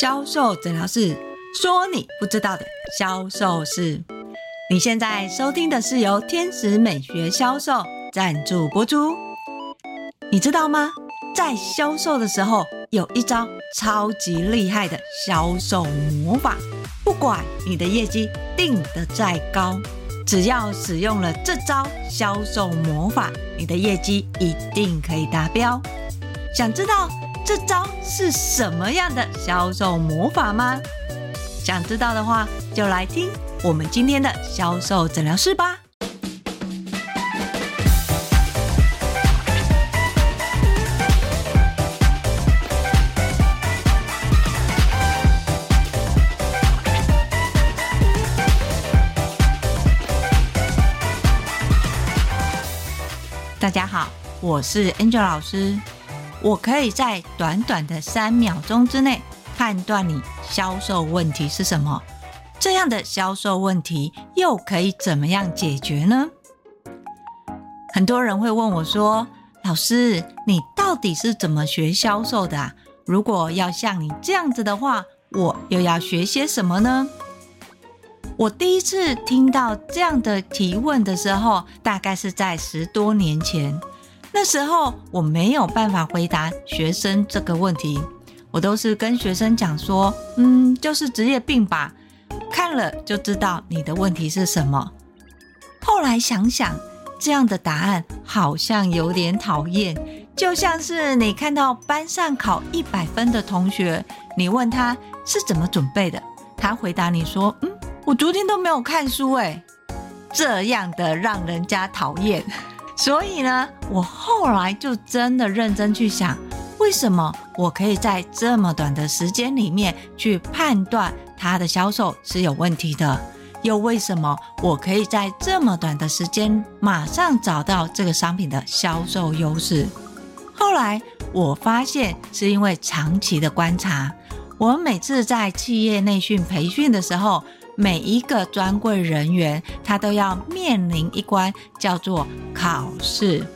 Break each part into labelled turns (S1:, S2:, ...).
S1: 销售诊疗室说你不知道的销售事。你现在收听的是由天使美学销售赞助播出。你知道吗？在销售的时候，有一招超级厉害的销售魔法。不管你的业绩定得再高，只要使用了这招销售魔法，你的业绩一定可以达标。想知道这招是什么样的销售魔法吗？想知道的话，就来听我们今天的销售诊疗室吧。大家好，我是 Angel 老师。我可以在短短的三秒钟之内判断你销售问题是什么，这样的销售问题又可以怎么样解决呢？很多人会问我说：“老师，你到底是怎么学销售的啊？如果要像你这样子的话，我又要学些什么呢？”我第一次听到这样的提问的时候，大概是在十多年前。那时候我没有办法回答学生这个问题，我都是跟学生讲说，嗯，就是职业病吧，看了就知道你的问题是什么。后来想想，这样的答案好像有点讨厌，就像是你看到班上考一百分的同学，你问他是怎么准备的，他回答你说，嗯，我昨天都没有看书，诶，这样的让人家讨厌。所以呢，我后来就真的认真去想，为什么我可以在这么短的时间里面去判断它的销售是有问题的？又为什么我可以在这么短的时间马上找到这个商品的销售优势？后来我发现是因为长期的观察，我们每次在企业内训培训的时候。每一个专柜人员，他都要面临一关叫做考试。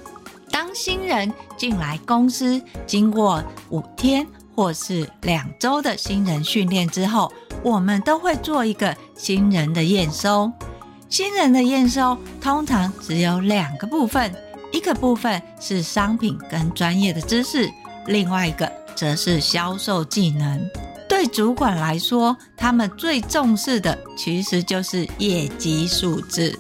S1: 当新人进来公司，经过五天或是两周的新人训练之后，我们都会做一个新人的验收。新人的验收通常只有两个部分，一个部分是商品跟专业的知识，另外一个则是销售技能。对主管来说，他们最重视的其实就是业绩数字。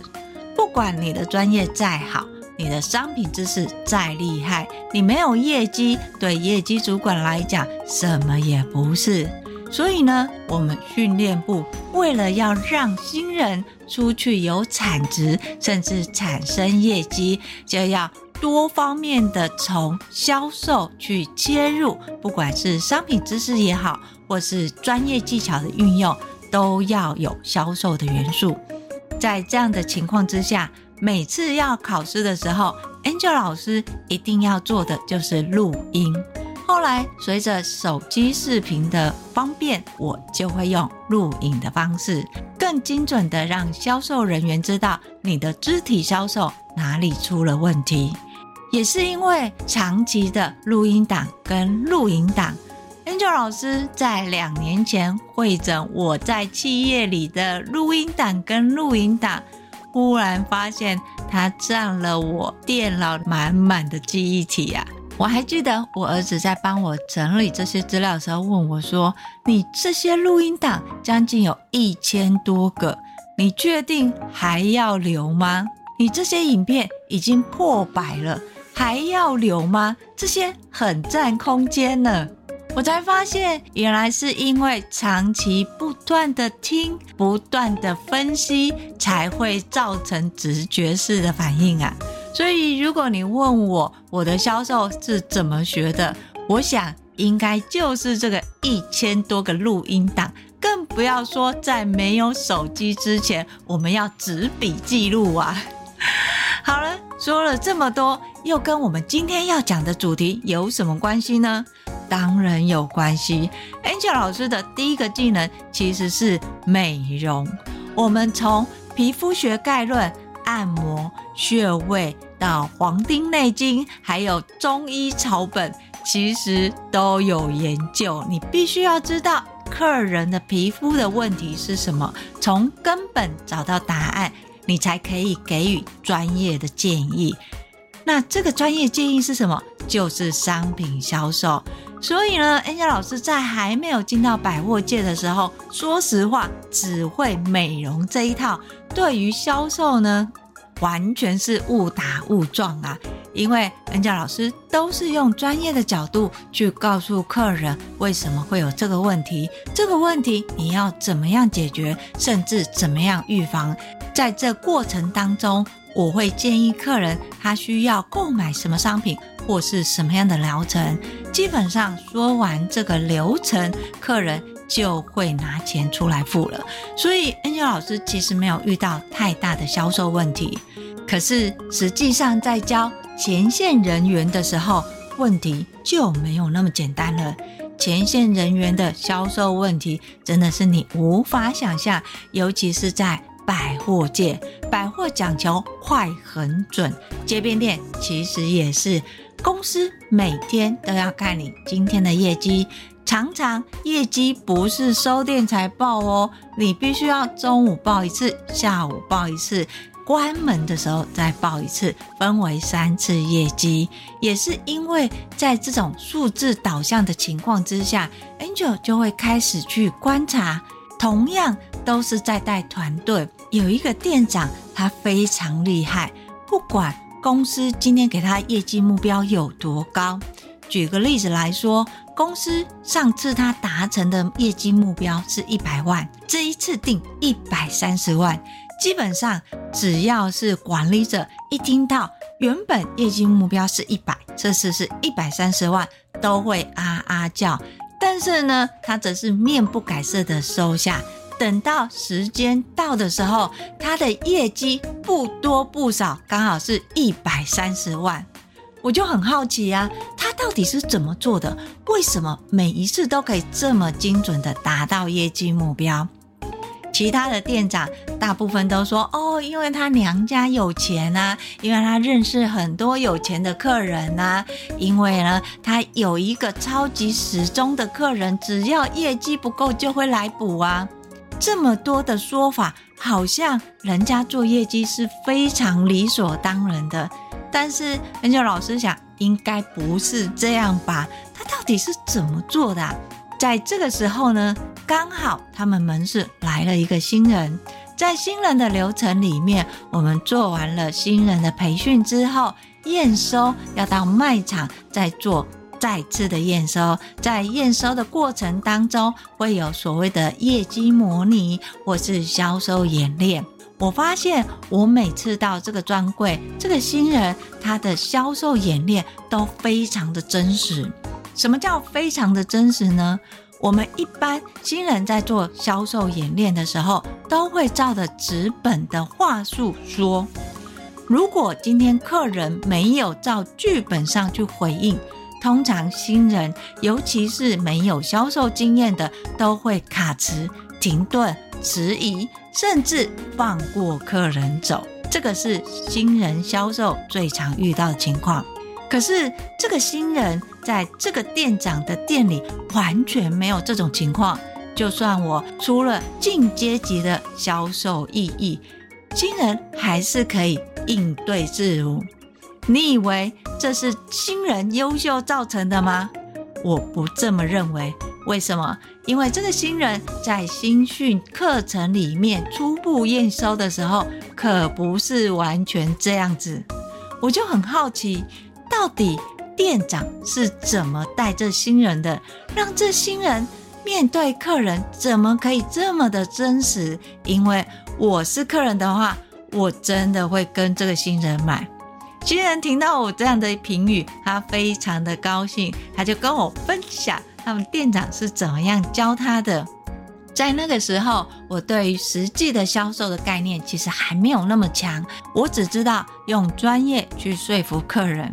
S1: 不管你的专业再好，你的商品知识再厉害，你没有业绩，对业绩主管来讲什么也不是。所以呢，我们训练部为了要让新人出去有产值，甚至产生业绩，就要多方面的从销售去切入，不管是商品知识也好，或是专业技巧的运用，都要有销售的元素。在这样的情况之下，每次要考试的时候，Angel 老师一定要做的就是录音。后来随着手机视频的方便，我就会用录影的方式，更精准的让销售人员知道你的肢体销售哪里出了问题。也是因为长期的录音档跟录影档，Angel 老师在两年前汇整我在企业里的录音档跟录影档，忽然发现它占了我电脑满满的记忆体啊！我还记得我儿子在帮我整理这些资料的时候问我说：“你这些录音档将近有一千多个，你确定还要留吗？你这些影片已经破百了。”还要留吗？这些很占空间呢。我才发现，原来是因为长期不断的听、不断的分析，才会造成直觉式的反应啊。所以，如果你问我我的销售是怎么学的，我想应该就是这个一千多个录音档，更不要说在没有手机之前，我们要纸笔记录啊。好了，说了这么多，又跟我们今天要讲的主题有什么关系呢？当然有关系。Angel 老师的第一个技能其实是美容。我们从皮肤学概论、按摩、穴位到《黄帝内经》，还有中医草本，其实都有研究。你必须要知道客人的皮肤的问题是什么，从根本找到答案，你才可以给予专业的建议。那这个专业建议是什么？就是商品销售。所以呢，Angel 老师在还没有进到百货界的时候，说实话，只会美容这一套，对于销售呢，完全是误打误撞啊。因为 Angel 老师都是用专业的角度去告诉客人为什么会有这个问题，这个问题你要怎么样解决，甚至怎么样预防。在这过程当中，我会建议客人他需要购买什么商品或是什么样的疗程。基本上说完这个流程，客人就会拿钱出来付了。所以 Angel 老师其实没有遇到太大的销售问题。可是实际上在教前线人员的时候，问题就没有那么简单了。前线人员的销售问题真的是你无法想象，尤其是在。百货界，百货讲求快很准，街边店其实也是。公司每天都要看你今天的业绩，常常业绩不是收店才报哦，你必须要中午报一次，下午报一次，关门的时候再报一次，分为三次业绩。也是因为在这种数字导向的情况之下，Angel 就会开始去观察，同样。都是在带团队，有一个店长，他非常厉害。不管公司今天给他业绩目标有多高，举个例子来说，公司上次他达成的业绩目标是一百万，这一次定一百三十万，基本上只要是管理者一听到原本业绩目标是一百，这次是一百三十万，都会啊啊叫。但是呢，他则是面不改色的收下。等到时间到的时候，他的业绩不多不少，刚好是一百三十万。我就很好奇啊，他到底是怎么做的？为什么每一次都可以这么精准的达到业绩目标？其他的店长大部分都说：“哦，因为他娘家有钱啊，因为他认识很多有钱的客人啊，因为呢，他有一个超级死忠的客人，只要业绩不够就会来补啊。”这么多的说法，好像人家做业绩是非常理所当然的。但是很久老师想，应该不是这样吧？他到底是怎么做的啊？在这个时候呢，刚好他们门市来了一个新人，在新人的流程里面，我们做完了新人的培训之后，验收要到卖场再做。再次的验收，在验收的过程当中，会有所谓的业绩模拟或是销售演练。我发现，我每次到这个专柜，这个新人他的销售演练都非常的真实。什么叫非常的真实呢？我们一般新人在做销售演练的时候，都会照着纸本的话术说。如果今天客人没有照剧本上去回应，通常新人，尤其是没有销售经验的，都会卡词、停顿、迟疑，甚至放过客人走。这个是新人销售最常遇到的情况。可是这个新人在这个店长的店里完全没有这种情况。就算我出了进阶级的销售意义，新人还是可以应对自如。你以为这是新人优秀造成的吗？我不这么认为。为什么？因为这个新人在新训课程里面初步验收的时候，可不是完全这样子。我就很好奇，到底店长是怎么带这新人的，让这新人面对客人怎么可以这么的真实？因为我是客人的话，我真的会跟这个新人买。新人听到我这样的评语，他非常的高兴，他就跟我分享他们店长是怎么样教他的。在那个时候，我对于实际的销售的概念其实还没有那么强，我只知道用专业去说服客人。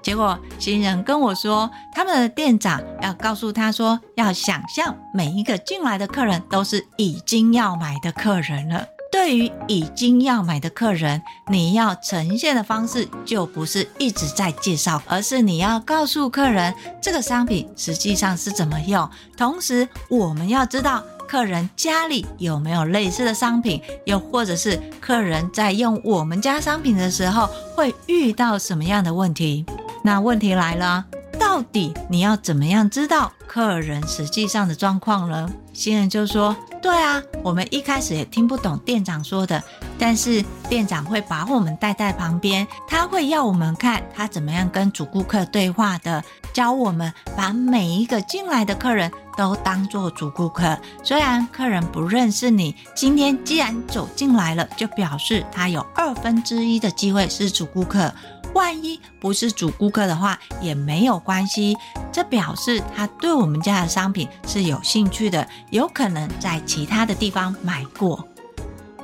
S1: 结果新人跟我说，他们的店长要告诉他说，要想象每一个进来的客人都是已经要买的客人了。对于已经要买的客人，你要呈现的方式就不是一直在介绍，而是你要告诉客人这个商品实际上是怎么用。同时，我们要知道客人家里有没有类似的商品，又或者是客人在用我们家商品的时候会遇到什么样的问题。那问题来了。到底你要怎么样知道客人实际上的状况呢？新人就说：“对啊，我们一开始也听不懂店长说的，但是店长会把我们带在旁边，他会要我们看他怎么样跟主顾客对话的，教我们把每一个进来的客人都当做主顾客。虽然客人不认识你，今天既然走进来了，就表示他有二分之一的机会是主顾客。”万一不是主顾客的话，也没有关系。这表示他对我们家的商品是有兴趣的，有可能在其他的地方买过。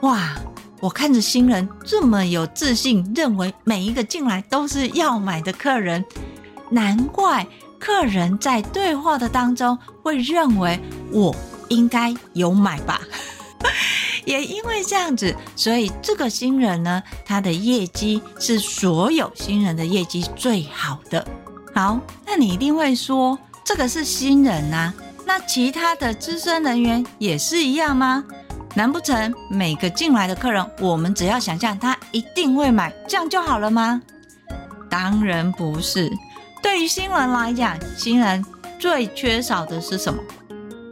S1: 哇！我看着新人这么有自信，认为每一个进来都是要买的客人，难怪客人在对话的当中会认为我应该有买吧。也因为这样子，所以这个新人呢，他的业绩是所有新人的业绩最好的。好，那你一定会说，这个是新人啊，那其他的资深人员也是一样吗？难不成每个进来的客人，我们只要想象他一定会买，这样就好了吗？当然不是。对于新人来讲，新人最缺少的是什么？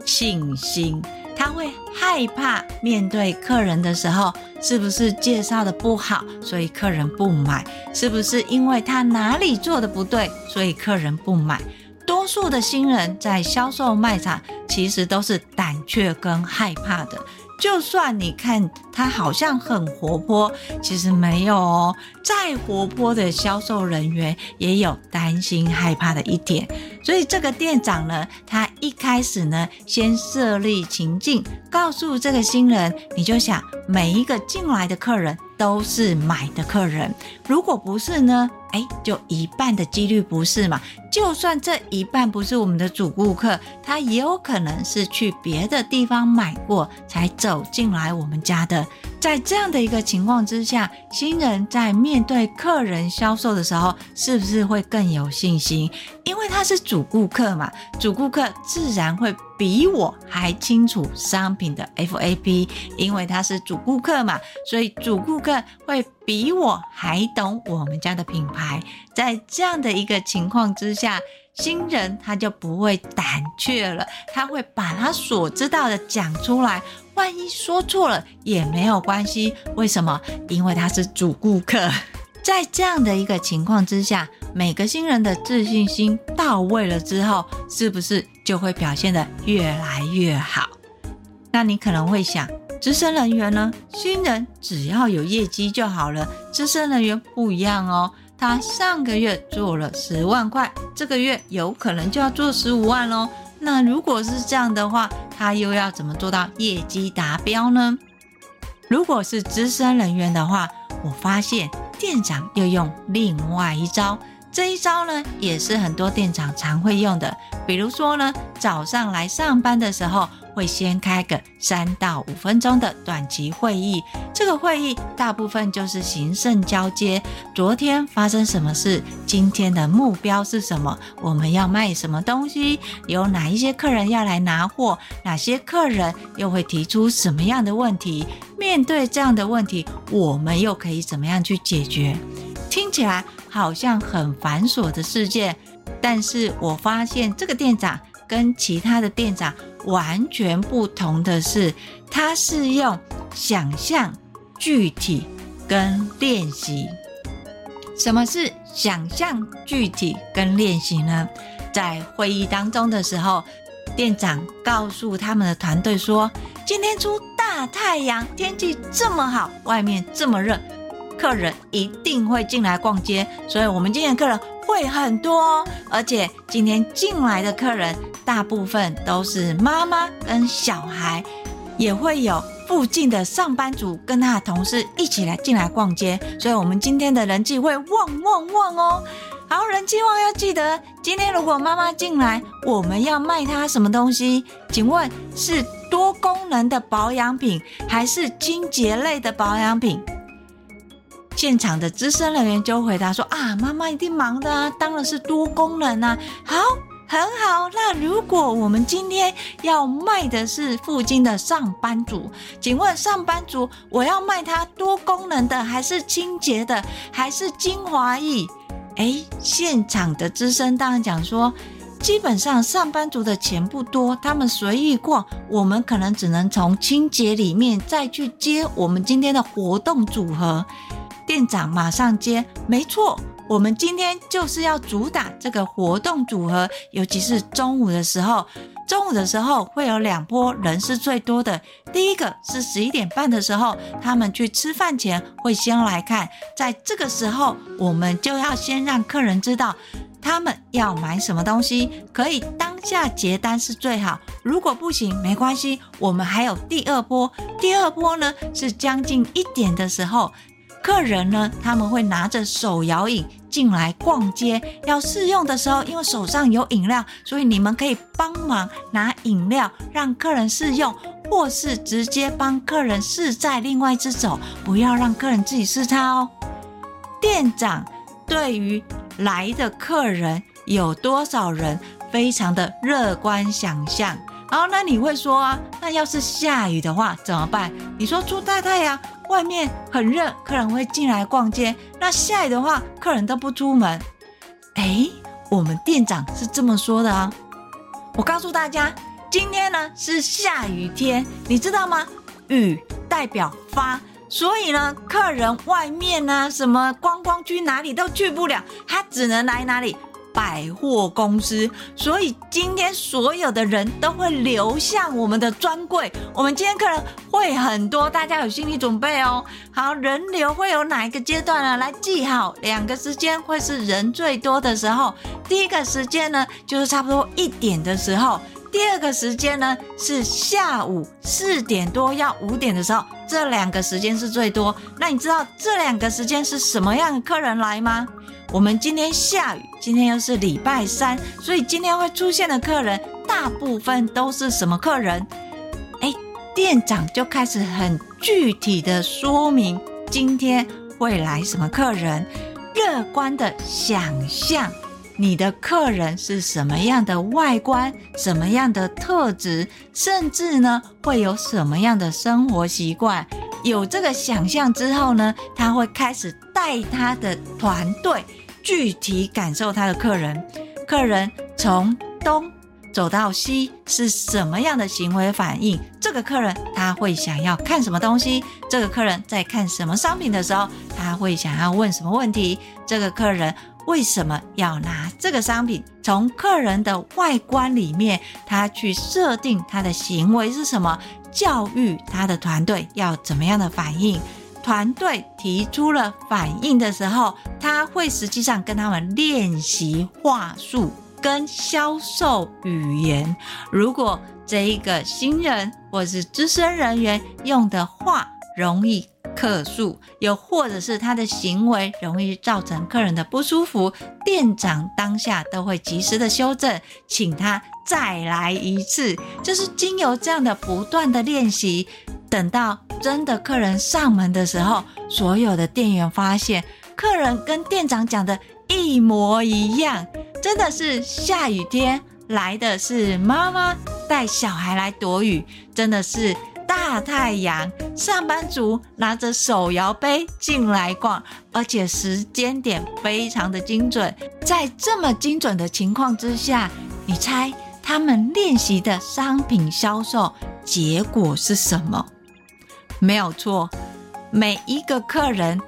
S1: 信心。他会害怕面对客人的时候，是不是介绍的不好，所以客人不买？是不是因为他哪里做的不对，所以客人不买？多数的新人在销售卖场，其实都是胆怯跟害怕的。就算你看他好像很活泼，其实没有哦。再活泼的销售人员也有担心害怕的一点。所以这个店长呢，他一开始呢，先设立情境，告诉这个新人，你就想每一个进来的客人都是买的客人，如果不是呢？哎，就一半的几率不是嘛？就算这一半不是我们的主顾客，他也有可能是去别的地方买过才走进来我们家的。在这样的一个情况之下，新人在面对客人销售的时候，是不是会更有信心？因为他是主顾客嘛，主顾客自然会比我还清楚商品的 FAP，因为他是主顾客嘛，所以主顾客会比我还懂我们家的品牌。在这样的一个情况之下，新人他就不会胆怯了，他会把他所知道的讲出来。万一说错了也没有关系，为什么？因为他是主顾客。在这样的一个情况之下，每个新人的自信心到位了之后，是不是就会表现得越来越好？那你可能会想，资深人员呢？新人只要有业绩就好了，资深人员不一样哦。他上个月做了十万块，这个月有可能就要做十五万喽。那如果是这样的话，他又要怎么做到业绩达标呢？如果是资深人员的话，我发现店长又用另外一招，这一招呢也是很多店长常会用的。比如说呢，早上来上班的时候，会先开个三到五分钟的短期会议，这个会议大部分就是行政交接。昨天发生什么事？今天的目标是什么？我们要卖什么东西？有哪一些客人要来拿货？哪些客人又会提出什么样的问题？面对这样的问题，我们又可以怎么样去解决？听起来好像很繁琐的事件，但是我发现这个店长跟其他的店长。完全不同的是，它是用想象、具体跟练习。什么是想象、具体跟练习呢？在会议当中的时候，店长告诉他们的团队说：“今天出大太阳，天气这么好，外面这么热，客人一定会进来逛街，所以我们今天的客人。”会很多，而且今天进来的客人大部分都是妈妈跟小孩，也会有附近的上班族跟他的同事一起来进来逛街，所以我们今天的人气会旺旺旺哦。好，人气旺要记得，今天如果妈妈进来，我们要卖她什么东西？请问是多功能的保养品，还是清洁类的保养品？现场的资深人员就回答说：“啊，妈妈一定忙的啊，当然是多功能啊。”好。很好，那如果我们今天要卖的是附近的上班族，请问上班族，我要卖它多功能的，还是清洁的，还是精华液？诶，现场的资深当然讲说，基本上上班族的钱不多，他们随意逛，我们可能只能从清洁里面再去接我们今天的活动组合。店长马上接，没错。我们今天就是要主打这个活动组合，尤其是中午的时候。中午的时候会有两波人是最多的。第一个是十一点半的时候，他们去吃饭前会先来看，在这个时候我们就要先让客人知道他们要买什么东西，可以当下结单是最好。如果不行，没关系，我们还有第二波。第二波呢是将近一点的时候。客人呢，他们会拿着手摇饮进来逛街，要试用的时候，因为手上有饮料，所以你们可以帮忙拿饮料让客人试用，或是直接帮客人试在另外一只手，不要让客人自己试擦哦。店长对于来的客人有多少人，非常的乐观想象。好，那你会说啊，那要是下雨的话怎么办？你说出大太阳。外面很热，客人会进来逛街。那下雨的话，客人都不出门。哎，我们店长是这么说的啊。我告诉大家，今天呢是下雨天，你知道吗？雨代表发，所以呢，客人外面呢，什么观光区哪里都去不了，他只能来哪里？百货公司，所以今天所有的人都会流向我们的专柜。我们今天客人会很多，大家有心理准备哦。好，人流会有哪一个阶段呢？来记好，两个时间会是人最多的时候。第一个时间呢，就是差不多一点的时候；第二个时间呢，是下午四点多要五点的时候。这两个时间是最多。那你知道这两个时间是什么样的客人来吗？我们今天下雨，今天又是礼拜三，所以今天会出现的客人大部分都是什么客人？哎，店长就开始很具体的说明今天会来什么客人，乐观的想象你的客人是什么样的外观，什么样的特质，甚至呢会有什么样的生活习惯。有这个想象之后呢，他会开始带他的团队。具体感受他的客人，客人从东走到西是什么样的行为反应？这个客人他会想要看什么东西？这个客人在看什么商品的时候，他会想要问什么问题？这个客人为什么要拿这个商品？从客人的外观里面，他去设定他的行为是什么？教育他的团队要怎么样的反应？团队提出了反应的时候，他会实际上跟他们练习话术跟销售语言。如果这一个新人或是资深人员用的话容易客诉，又或者是他的行为容易造成客人的不舒服，店长当下都会及时的修正，请他再来一次。就是经由这样的不断的练习。等到真的客人上门的时候，所有的店员发现客人跟店长讲的一模一样，真的是下雨天来的是妈妈带小孩来躲雨，真的是大太阳，上班族拿着手摇杯进来逛，而且时间点非常的精准。在这么精准的情况之下，你猜他们练习的商品销售结果是什么？没有错，每一个客人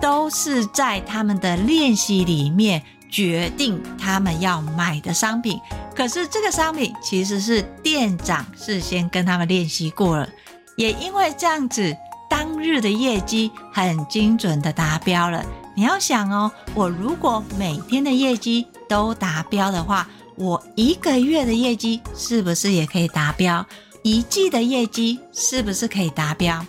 S1: 都是在他们的练习里面决定他们要买的商品。可是这个商品其实是店长事先跟他们练习过了，也因为这样子，当日的业绩很精准的达标了。你要想哦，我如果每天的业绩都达标的话，我一个月的业绩是不是也可以达标？一季的业绩是不是可以达标？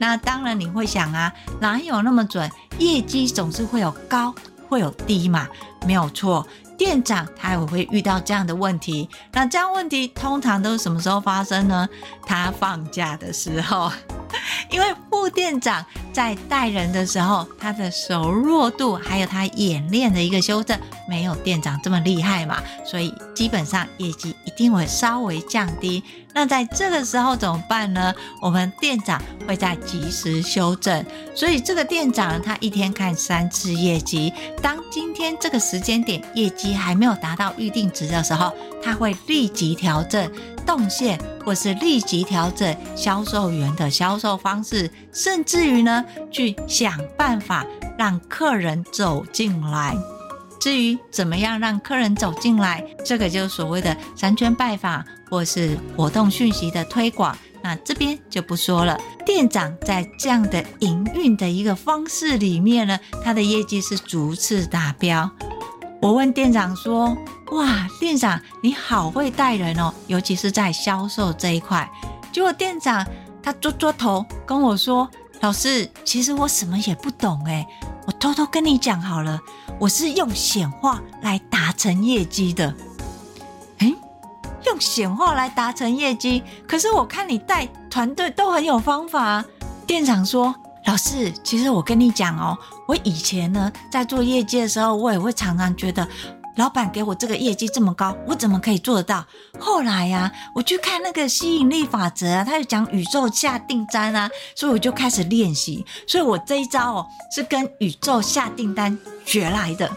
S1: 那当然，你会想啊，哪有那么准？业绩总是会有高会有低嘛？没有错，店长他也会遇到这样的问题。那这样问题通常都是什么时候发生呢？他放假的时候。因为副店长在带人的时候，他的熟络度还有他演练的一个修正，没有店长这么厉害嘛，所以基本上业绩一定会稍微降低。那在这个时候怎么办呢？我们店长会在及时修正。所以这个店长他一天看三次业绩，当今天这个时间点业绩还没有达到预定值的时候，他会立即调整动线，或是立即调整销售员的销售方式，甚至于呢，去想办法让客人走进来。至于怎么样让客人走进来，这个就是所谓的三圈拜访或是活动讯息的推广，那这边就不说了。店长在这样的营运的一个方式里面呢，他的业绩是逐次达标。我问店长说：“哇，店长你好会带人哦，尤其是在销售这一块。”结果店长他捉捉头跟我说：“老师，其实我什么也不懂诶，我偷偷跟你讲好了。”我是用显化来达成业绩的，用显化来达成业绩。可是我看你带团队都很有方法。店长说：“老师，其实我跟你讲哦，我以前呢在做业绩的时候，我也会常常觉得。”老板给我这个业绩这么高，我怎么可以做得到？后来呀、啊，我去看那个吸引力法则啊，他就讲宇宙下订单啊，所以我就开始练习。所以我这一招哦，是跟宇宙下订单学来的。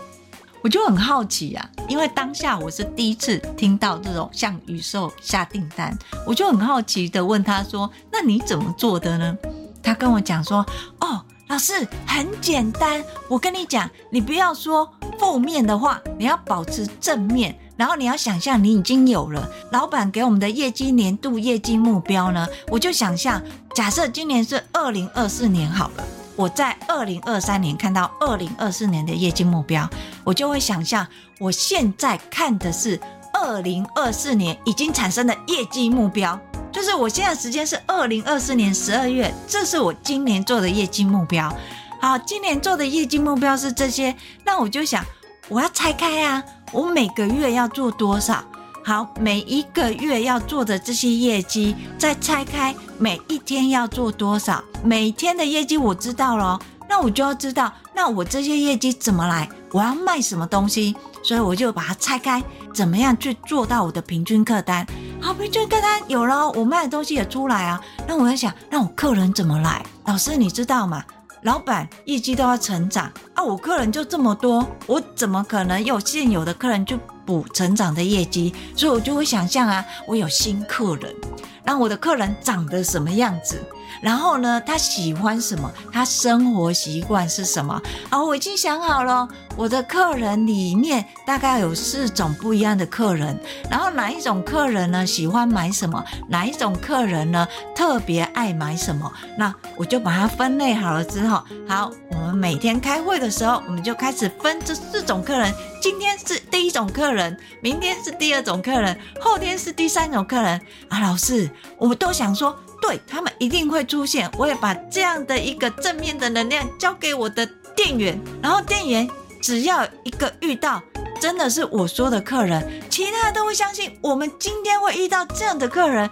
S1: 我就很好奇啊，因为当下我是第一次听到这种向宇宙下订单，我就很好奇的问他说：“那你怎么做的呢？”他跟我讲说：“哦。”老师很简单，我跟你讲，你不要说负面的话，你要保持正面，然后你要想象你已经有了老板给我们的业绩年度业绩目标呢。我就想象，假设今年是二零二四年好了，我在二零二三年看到二零二四年的业绩目标，我就会想象我现在看的是二零二四年已经产生的业绩目标。就是我现在时间是二零二四年十二月，这是我今年做的业绩目标。好，今年做的业绩目标是这些，那我就想，我要拆开啊，我每个月要做多少？好，每一个月要做的这些业绩，再拆开，每一天要做多少？每天的业绩我知道了，那我就要知道，那我这些业绩怎么来？我要卖什么东西？所以我就把它拆开，怎么样去做到我的平均客单？好，平均客单有了，我卖的东西也出来啊。那我在想，那我客人怎么来？老师，你知道吗？老板业绩都要成长啊，我客人就这么多，我怎么可能有现有的客人就补成长的业绩？所以我就会想象啊，我有新客人，那我的客人长得什么样子？然后呢，他喜欢什么？他生活习惯是什么？啊，我已经想好了，我的客人里面大概有四种不一样的客人。然后哪一种客人呢，喜欢买什么？哪一种客人呢，特别爱买什么？那我就把它分类好了之后，好，我们每天开会的时候，我们就开始分这四种客人。今天是第一种客人，明天是第二种客人，后天是第三种客人。啊，老师，我们都想说。对，他们一定会出现，我也把这样的一个正面的能量交给我的店员，然后店员只要一个遇到真的是我说的客人，其他都会相信我们今天会遇到这样的客人，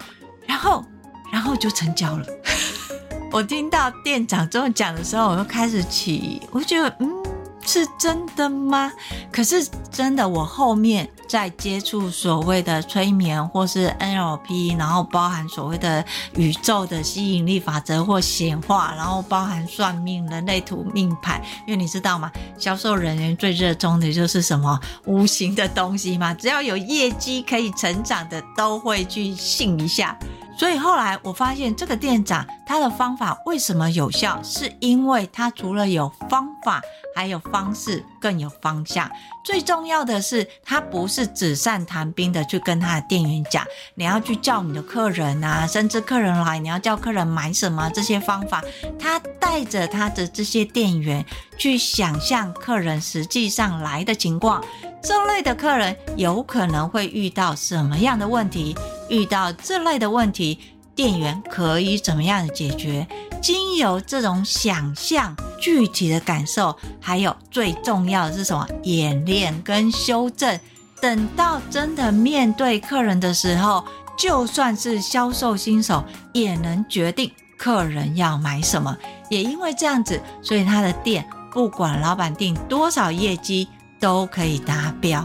S1: 然后然后就成交了。我听到店长这么讲的时候，我就开始起，我就觉得嗯。是真的吗？可是真的，我后面在接触所谓的催眠或是 NLP，然后包含所谓的宇宙的吸引力法则或显化，然后包含算命、人类图命盘。因为你知道吗？销售人员最热衷的就是什么无形的东西嘛，只要有业绩可以成长的，都会去信一下。所以后来我发现，这个店长他的方法为什么有效？是因为他除了有方法，还有方式，更有方向。最重要的是，他不是纸上谈兵的去跟他的店员讲，你要去叫你的客人啊，甚至客人来，你要叫客人买什么这些方法。他带着他的这些店员去想象客人实际上来的情况，这类的客人有可能会遇到什么样的问题？遇到这类的问题，店员可以怎么样解决？经由这种想象具体的感受，还有最重要的是什么？演练跟修正。等到真的面对客人的时候，就算是销售新手，也能决定客人要买什么。也因为这样子，所以他的店不管老板定多少业绩，都可以达标。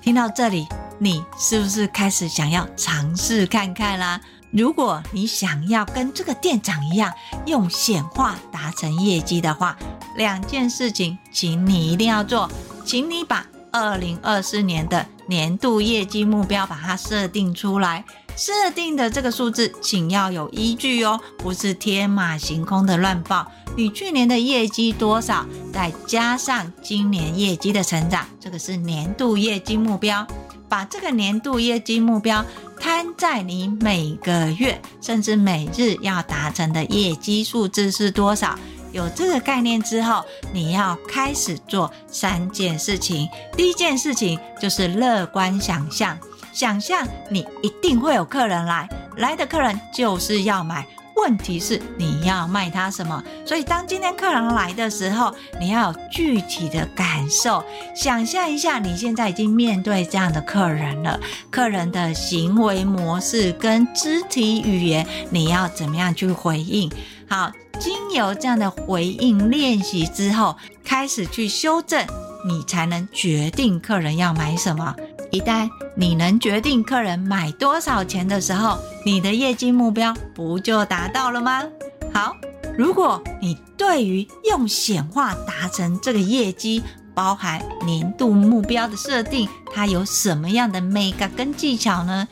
S1: 听到这里，你是不是开始想要尝试看看啦？如果你想要跟这个店长一样，用显化达成业绩的话，两件事情，请你一定要做，请你把。二零二四年的年度业绩目标，把它设定出来。设定的这个数字，请要有依据哦，不是天马行空的乱报。你去年的业绩多少，再加上今年业绩的成长，这个是年度业绩目标。把这个年度业绩目标摊在你每个月甚至每日要达成的业绩数字是多少？有这个概念之后，你要开始做三件事情。第一件事情就是乐观想象，想象你一定会有客人来，来的客人就是要买。问题是你要卖他什么？所以当今天客人来的时候，你要有具体的感受。想象一下，你现在已经面对这样的客人了，客人的行为模式跟肢体语言，你要怎么样去回应？好。经由这样的回应练习之后，开始去修正，你才能决定客人要买什么。一旦你能决定客人买多少钱的时候，你的业绩目标不就达到了吗？好，如果你对于用显化达成这个业绩，包含年度目标的设定，它有什么样的 mega 跟技巧呢？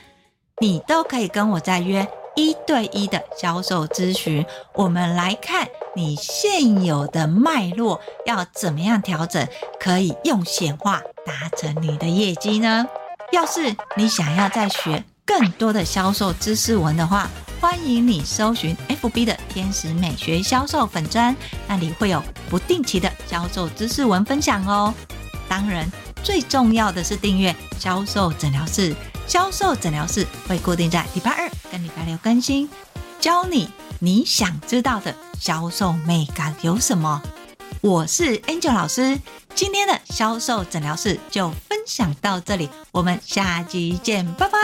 S1: 你都可以跟我再约。一对一的销售咨询，我们来看你现有的脉络要怎么样调整，可以用显化达成你的业绩呢？要是你想要再学更多的销售知识文的话，欢迎你搜寻 FB 的天使美学销售粉专，那里会有不定期的销售知识文分享哦。当然，最重要的是订阅销售诊疗室。销售诊疗室会固定在礼拜二跟礼拜六更新，教你你想知道的销售美感有什么。我是 Angel 老师，今天的销售诊疗室就分享到这里，我们下集见，拜拜。